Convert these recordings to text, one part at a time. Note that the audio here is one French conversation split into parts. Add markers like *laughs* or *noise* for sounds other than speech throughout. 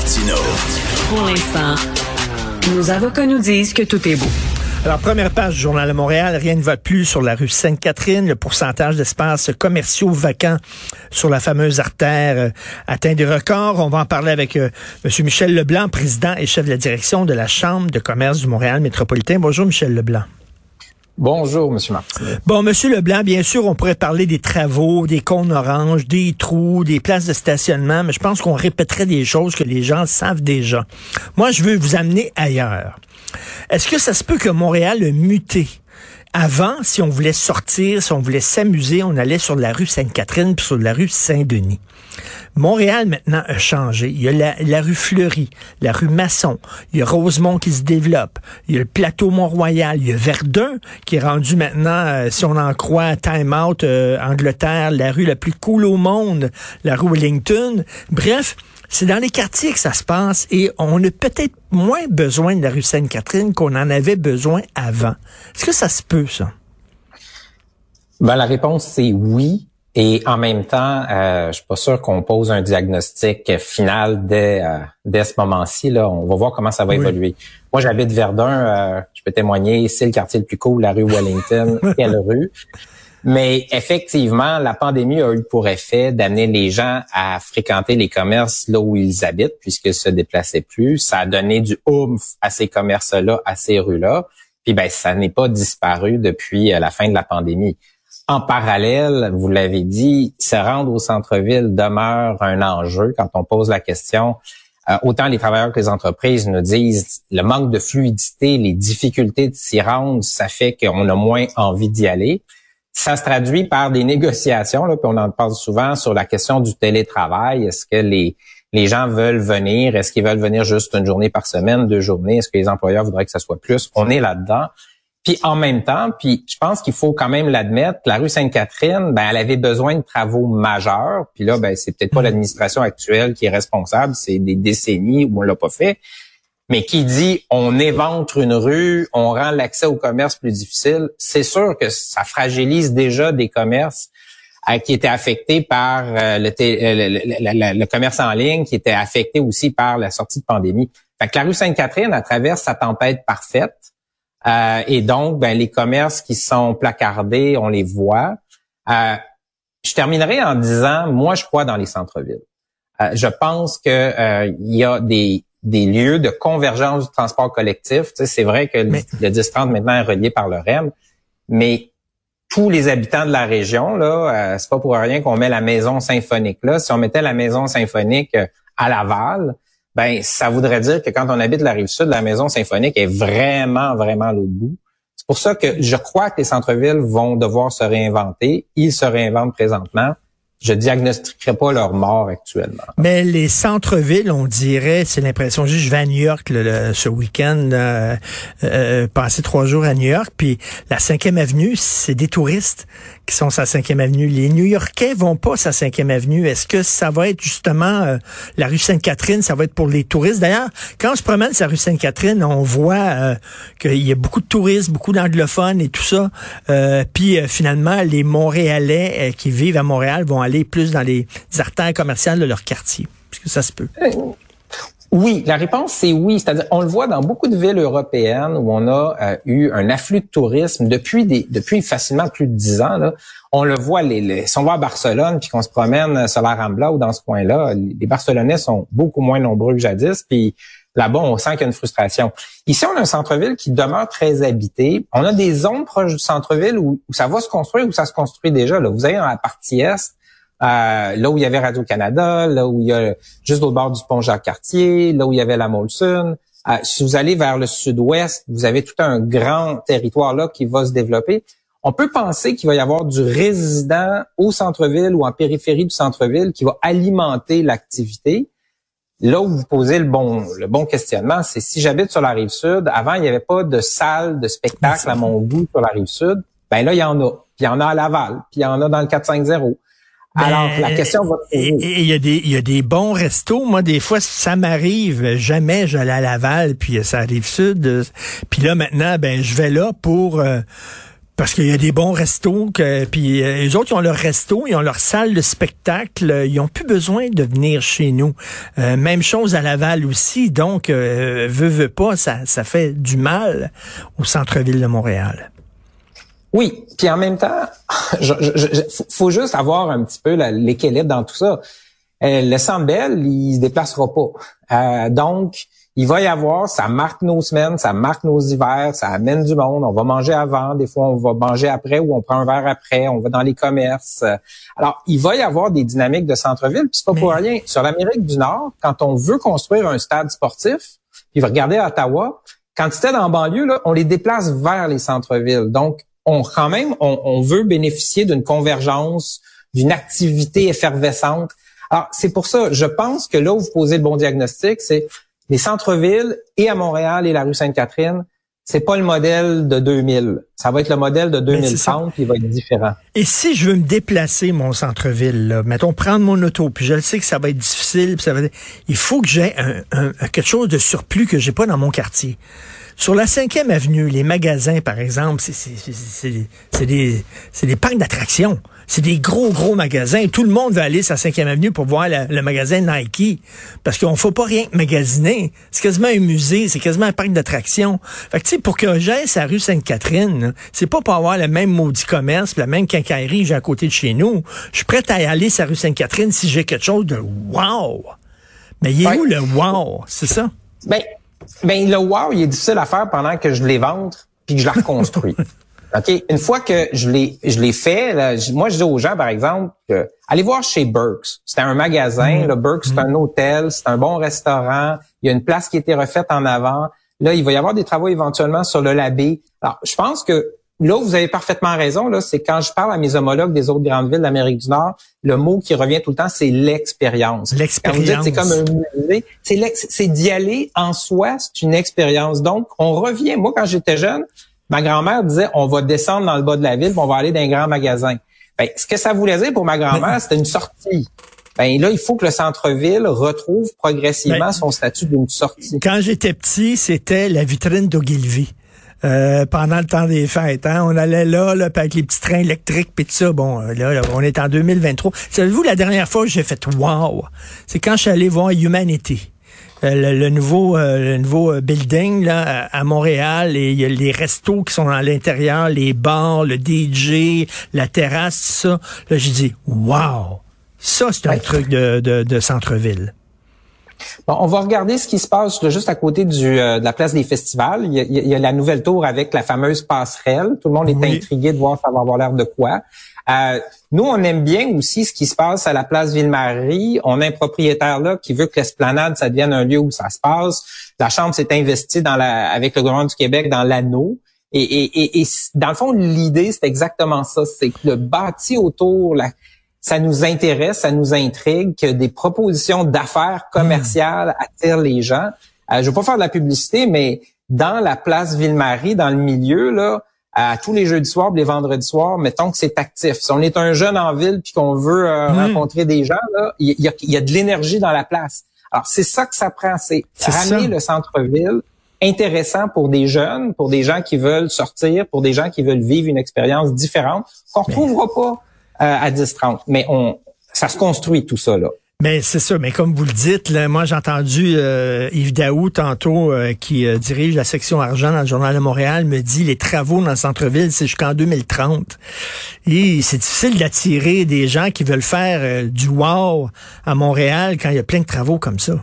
Martino. Pour l'instant, nos avocats nous disent que tout est beau. Alors, première page du Journal de Montréal, rien ne va plus sur la rue Sainte-Catherine. Le pourcentage d'espaces commerciaux vacants sur la fameuse artère euh, atteint des records. On va en parler avec euh, M. Michel Leblanc, président et chef de la direction de la Chambre de commerce du Montréal métropolitain. Bonjour, Michel Leblanc. Bonjour, Monsieur Martin. Bon, Monsieur Leblanc, bien sûr, on pourrait parler des travaux, des cônes oranges, des trous, des places de stationnement, mais je pense qu'on répéterait des choses que les gens savent déjà. Moi, je veux vous amener ailleurs. Est-ce que ça se peut que Montréal a muté? Avant, si on voulait sortir, si on voulait s'amuser, on allait sur la rue Sainte-Catherine puis sur la rue Saint-Denis. Montréal maintenant a changé. Il y a la, rue Fleury, la rue Masson, il y a Rosemont qui se développe, il y a le plateau Mont-Royal, il y a Verdun qui est rendu maintenant, euh, si on en croit Time Out euh, Angleterre, la rue la plus cool au monde, la rue Wellington. Bref, c'est dans les quartiers que ça se passe et on a peut-être moins besoin de la rue Sainte-Catherine qu'on en avait besoin avant. Est-ce que ça se peut, ça? Ben, la réponse, c'est oui. Et en même temps, euh, je suis pas sûr qu'on pose un diagnostic final dès, euh, dès ce moment-ci. Là, on va voir comment ça va évoluer. Moi, j'habite Verdun. Euh, je peux témoigner. C'est le quartier le plus cool, la rue Wellington. *laughs* Quelle rue mais effectivement, la pandémie a eu pour effet d'amener les gens à fréquenter les commerces là où ils habitent, puisqu'ils se déplaçaient plus. Ça a donné du oomph à ces commerces-là, à ces rues-là. Puis ben, ça n'est pas disparu depuis euh, la fin de la pandémie. En parallèle, vous l'avez dit, se rendre au centre-ville demeure un enjeu quand on pose la question. Euh, autant les travailleurs que les entreprises nous disent le manque de fluidité, les difficultés de s'y rendre, ça fait qu'on a moins envie d'y aller ça se traduit par des négociations, là, puis on en parle souvent sur la question du télétravail. Est-ce que les, les gens veulent venir? Est-ce qu'ils veulent venir juste une journée par semaine, deux journées? Est-ce que les employeurs voudraient que ça soit plus? On est là-dedans. Puis en même temps, puis je pense qu'il faut quand même l'admettre, la rue Sainte-Catherine, ben elle avait besoin de travaux majeurs. Puis là, ben c'est peut-être pas l'administration actuelle qui est responsable, c'est des décennies où on l'a pas fait. Mais qui dit on éventre une rue, on rend l'accès au commerce plus difficile, c'est sûr que ça fragilise déjà des commerces euh, qui étaient affectés par euh, le, euh, le, commerce en ligne, qui étaient affectés aussi par la sortie de pandémie. Fait que la rue Sainte-Catherine, elle traverse sa tempête parfaite. Et donc, ben, les commerces qui sont placardés, on les voit. je terminerai en disant, moi, je crois dans les centres-villes. je pense que il y a des des lieux de convergence du transport collectif. Tu sais, c'est vrai que le 10-30 maintenant est relié par le REM, mais tous les habitants de la région, là, euh, c'est pas pour rien qu'on met la maison symphonique là. Si on mettait la maison symphonique euh, à Laval, ben ça voudrait dire que quand on habite la rive sud, la maison symphonique est vraiment, vraiment à l'autre bout. C'est pour ça que je crois que les centres-villes vont devoir se réinventer. Ils se réinventent présentement je diagnostiquerai pas leur mort actuellement. Mais les centres-villes, on dirait, c'est l'impression, je vais à New York ce week-end, euh, euh, passer trois jours à New York, puis la cinquième avenue, c'est des touristes qui sont sa cinquième avenue. Les New-Yorkais vont pas sa cinquième avenue. Est-ce que ça va être justement euh, la rue Sainte-Catherine, ça va être pour les touristes? D'ailleurs, quand on se promène sur la rue Sainte-Catherine, on voit euh, qu'il y a beaucoup de touristes, beaucoup d'anglophones et tout ça. Euh, puis finalement, les Montréalais qui vivent à Montréal vont aller plus dans les artères commerciales de leur quartier. Est-ce que ça se peut? Oui, la réponse c'est oui. C'est-à-dire, on le voit dans beaucoup de villes européennes où on a euh, eu un afflux de tourisme depuis des, depuis facilement plus de dix ans. Là. On le voit, les, si on va à Barcelone puis qu'on se promène sur la Rambla ou dans ce coin-là, les Barcelonais sont beaucoup moins nombreux que jadis. Puis là-bas, on sent qu'il y a une frustration. Ici, on a un centre-ville qui demeure très habité. On a des zones proches du centre-ville où, où, ça va se construire, où ça se construit déjà. Là. Vous avez dans la partie est euh, là où il y avait Radio-Canada, là où il y a juste au bord du pont Jacques-Cartier, là où il y avait la Molson. Euh, si vous allez vers le sud-ouest, vous avez tout un grand territoire là qui va se développer. On peut penser qu'il va y avoir du résident au centre-ville ou en périphérie du centre-ville qui va alimenter l'activité. Là où vous posez le bon, le bon questionnement, c'est si j'habite sur la rive sud, avant il n'y avait pas de salle de spectacle à mon goût sur la rive sud, ben là il y en a. Puis il y en a à Laval, puis il y en a dans le 450. Alors, la question va Il y, a des, il y a des bons restos. Moi, des fois, ça m'arrive. Jamais j'allais à Laval, puis ça arrive sud. Puis là, maintenant, ben, je vais là pour... Euh, Parce qu'il y a des bons restos, que, puis euh, les autres, ils ont leur resto, ils ont leur salle de spectacle, ils ont plus besoin de venir chez nous. Euh, même chose à Laval aussi, donc, euh, veut, veut pas, ça, ça fait du mal au centre-ville de Montréal. Oui, puis en même temps, *laughs* il faut juste avoir un petit peu l'équilibre dans tout ça. Euh, le Centre Bell, il se déplacera pas. Euh, donc, il va y avoir, ça marque nos semaines, ça marque nos hivers, ça amène du monde. On va manger avant, des fois on va manger après ou on prend un verre après, on va dans les commerces. Alors, il va y avoir des dynamiques de centre-ville, puis c'est pas pour rien. Sur l'Amérique du Nord, quand on veut construire un stade sportif, puis regardez à Ottawa, quand c'était dans banlieue, là, on les déplace vers les centres-villes. Donc, on quand même, on, on veut bénéficier d'une convergence, d'une activité effervescente. Alors, c'est pour ça, je pense que là où vous posez le bon diagnostic, c'est les centres-villes et à Montréal et la rue Sainte-Catherine, c'est pas le modèle de 2000. Ça va être le modèle de 2030 qui va être différent. Et si je veux me déplacer mon centre-ville, mettons prendre mon auto, puis je le sais que ça va être difficile, puis ça va il faut que j'ai un, quelque chose de surplus que j'ai pas dans mon quartier. Sur la 5e avenue, les magasins, par exemple, c'est des, des parcs d'attractions. C'est des gros, gros magasins. Tout le monde va aller sur la 5e avenue pour voir le magasin Nike. Parce qu'on ne faut pas rien magasiner. C'est quasiment un musée, c'est quasiment un parc d'attractions. Fait que, tu sais, pour que j'aille sa rue Sainte-Catherine, c'est pas pour avoir le même maudit commerce, la même quincaillerie que j'ai à côté de chez nous. Je suis prêt à aller sa rue Sainte-Catherine si j'ai quelque chose de wow. Mais il est où le wow? C'est ça? Ben, ben, le wow, il est difficile à faire pendant que je les vends puis que je la reconstruis. *laughs* OK? Une fois que je l'ai, je l'ai fait, moi, je dis aux gens, par exemple, que, allez voir chez Burks. C'était un magasin. Mm-hmm. Le Burks, c'est un hôtel, c'est un bon restaurant. Il y a une place qui a été refaite en avant. Là, il va y avoir des travaux éventuellement sur le labé. Alors, je pense que là vous avez parfaitement raison, là, c'est quand je parle à mes homologues des autres grandes villes d'Amérique du Nord, le mot qui revient tout le temps, c'est l'expérience. L'expérience. c'est comme un musée, c'est d'y aller en soi, c'est une expérience. Donc, on revient. Moi, quand j'étais jeune, ma grand-mère disait, on va descendre dans le bas de la ville, on va aller dans un grand magasin. Ben, ce que ça voulait dire pour ma grand-mère, c'était une sortie. Ben là, il faut que le centre-ville retrouve progressivement ben, son statut d'une sortie. Quand j'étais petit, c'était la vitrine d'Ogilvy. Euh, pendant le temps des fêtes. Hein? On allait là, là avec les petits trains électriques puis tout ça. Bon, euh, là, on est en 2023. Savez-vous, la dernière fois que j'ai fait wow, c'est quand je suis allé voir Humanity. Euh, le, nouveau le nouveau building là à Montréal et il y a les restos qui sont à l'intérieur, les bars, le DJ, la terrasse, ça. Là, j'ai dit wow. Ça, c'est un truc de, de, de centre-ville. Bon, on va regarder ce qui se passe juste à côté du, euh, de la place des festivals. Il y, a, la nouvelle tour avec la fameuse passerelle. Tout le monde est intrigué de voir ça va avoir l'air de quoi. Euh, nous, on aime bien aussi ce qui se passe à la place Ville-Marie. On a un propriétaire là qui veut que l'esplanade, ça devienne un lieu où ça se passe. La Chambre s'est investie dans la, avec le gouvernement du Québec dans l'anneau. Et, et, et, dans le fond, l'idée, c'est exactement ça. C'est que le bâti autour, la, ça nous intéresse, ça nous intrigue que des propositions d'affaires commerciales attirent les gens. Euh, je veux pas faire de la publicité, mais dans la place Ville-Marie, dans le milieu, là, à tous les jeudis soirs, les vendredis soirs, mettons que c'est actif. Si on est un jeune en ville puis qu'on veut euh, hmm. rencontrer des gens, là, il y a, y a, de l'énergie dans la place. Alors c'est ça que ça prend, c'est ramener le centre-ville intéressant pour des jeunes, pour des gens qui veulent sortir, pour des gens qui veulent vivre une expérience différente qu'on retrouvera pas à 10-30. Mais on, ça se construit tout ça. Mais c'est ça, mais comme vous le dites, moi j'ai entendu euh, Yves Daou tantôt, euh, qui euh, dirige la section argent dans le Journal de Montréal, me dit les travaux dans le centre-ville, c'est jusqu'en 2030. Et c'est difficile d'attirer des gens qui veulent faire du wow à Montréal quand il y a plein de travaux comme ça.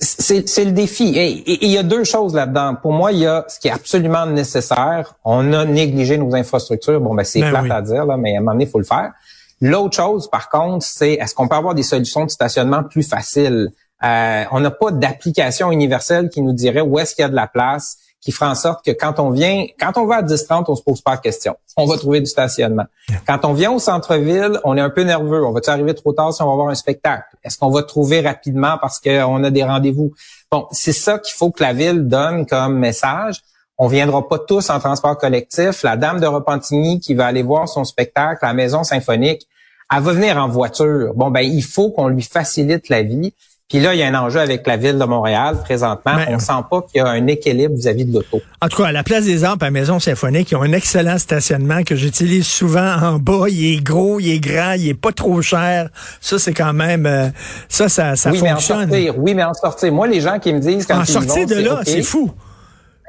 C'est le défi. Et il y a deux choses là-dedans. Pour moi, il y a ce qui est absolument nécessaire. On a négligé nos infrastructures. Bon, ben c'est ben plate à dire, là, mais à un moment donné, il faut le faire. L'autre chose, par contre, c'est est-ce qu'on peut avoir des solutions de stationnement plus faciles? Euh, on n'a pas d'application universelle qui nous dirait où est-ce qu'il y a de la place qui fera en sorte que quand on vient, quand on va à 10-30, on se pose pas de questions. On va trouver du stationnement. Quand on vient au centre-ville, on est un peu nerveux. On va-tu arriver trop tard si on va voir un spectacle? Est-ce qu'on va trouver rapidement parce qu'on a des rendez-vous? Bon, c'est ça qu'il faut que la ville donne comme message. On viendra pas tous en transport collectif. La dame de Repentigny qui va aller voir son spectacle à la Maison Symphonique, elle va venir en voiture. Bon, ben, il faut qu'on lui facilite la vie. Puis là, il y a un enjeu avec la ville de Montréal présentement. On sent pas qu'il y a un équilibre vis-à-vis de l'auto. En tout cas, à la place des Alpes à Maison Symphonique, ils ont un excellent stationnement que j'utilise souvent en bas. Il est gros, il est grand, il est pas trop cher. Ça, c'est quand même euh, ça, ça, ça oui, fonctionne. Mais en sortir, oui, mais en sortir. Moi, les gens qui me disent quand en ils sortir vont, de là, c'est fou.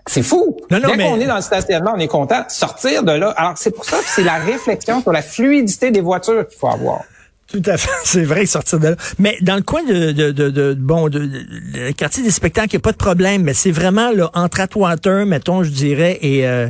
C'est fou. Non, non, Dès mais... qu'on est dans le stationnement, on est content. Sortir de là. Alors, c'est pour ça que c'est la réflexion sur la fluidité des voitures qu'il faut avoir. Tout à fait, *laughs* c'est vrai, sortir de là. Mais dans le coin de, de, de, de bon, de, le quartier des spectacles, il n'y a pas de problème, mais c'est vraiment là, entre Atwater, mettons, je dirais, et, euh,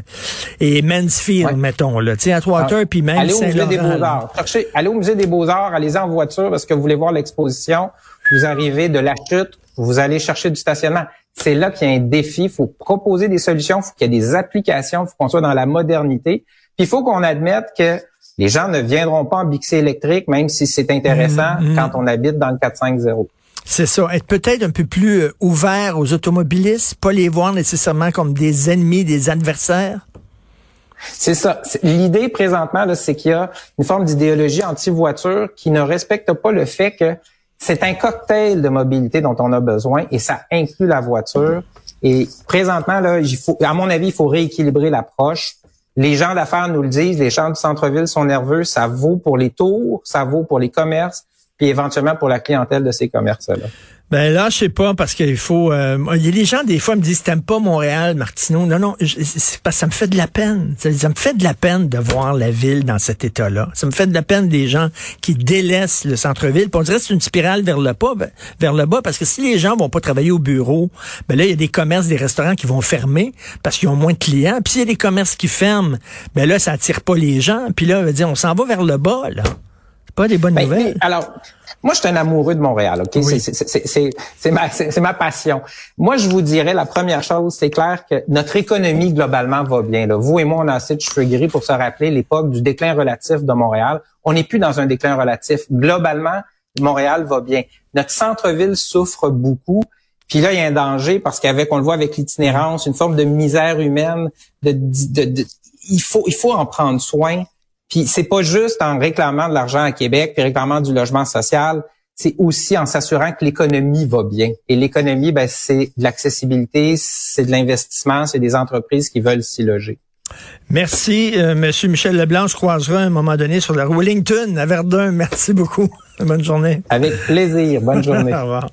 et Mansfield, mettons, là. Tu sais, Atwater, ah, puis même Allez au musée des Beaux-Arts. Cherchez, allez au musée des Beaux-Arts, allez-y en voiture parce que vous voulez voir l'exposition. Vous arrivez de la chute, vous allez chercher du stationnement. C'est là qu'il y a un défi. Il faut proposer des solutions, il faut qu'il y ait des applications, il faut qu'on soit dans la modernité. Puis il faut qu'on admette que les gens ne viendront pas en bixé électrique, même si c'est intéressant mmh, mmh. quand on habite dans le 450. C'est ça, être peut-être un peu plus euh, ouvert aux automobilistes, pas les voir nécessairement comme des ennemis, des adversaires? C'est ça. L'idée présentement, c'est qu'il y a une forme d'idéologie anti-voiture qui ne respecte pas le fait que c'est un cocktail de mobilité dont on a besoin et ça inclut la voiture. Et présentement, là, il faut, à mon avis, il faut rééquilibrer l'approche. Les gens d'affaires nous le disent, les gens du centre-ville sont nerveux. Ça vaut pour les tours, ça vaut pour les commerces, puis éventuellement pour la clientèle de ces commerces-là. Ben là, je sais pas parce qu'il faut. Euh, des gens des fois me disent t'aimes pas Montréal, Martineau. Non, non, c'est parce que ça me fait de la peine. Ça, me fait de la peine de voir la ville dans cet état-là. Ça me fait de la peine des gens qui délaissent le centre-ville. On dirait que c'est une spirale vers le bas, vers le bas, parce que si les gens vont pas travailler au bureau, ben là il y a des commerces, des restaurants qui vont fermer parce qu'ils ont moins de clients. Puis s'il y a des commerces qui ferment, ben là ça attire pas les gens. Puis là, on, dire, on s'en va vers le bas là. Pas des bonnes ben, nouvelles. alors. Moi, je suis un amoureux de Montréal, OK? Oui. C'est ma, ma, passion. Moi, je vous dirais, la première chose, c'est clair que notre économie, globalement, va bien. Là. Vous et moi, on a assez de cheveux gris pour se rappeler l'époque du déclin relatif de Montréal. On n'est plus dans un déclin relatif. Globalement, Montréal va bien. Notre centre-ville souffre beaucoup. Puis là, il y a un danger parce qu'avec, on le voit avec l'itinérance, une forme de misère humaine. De, de, de, il faut, il faut en prendre soin. Puis c'est pas juste en réclamant de l'argent à Québec, puis réclamant du logement social, c'est aussi en s'assurant que l'économie va bien. Et l'économie, ben, c'est de l'accessibilité, c'est de l'investissement, c'est des entreprises qui veulent s'y loger. Merci, euh, Monsieur Michel Leblanc. Je croisera à un moment donné sur la Wellington à Verdun. Merci beaucoup. *laughs* Bonne journée. Avec plaisir. Bonne journée. *laughs* Au revoir.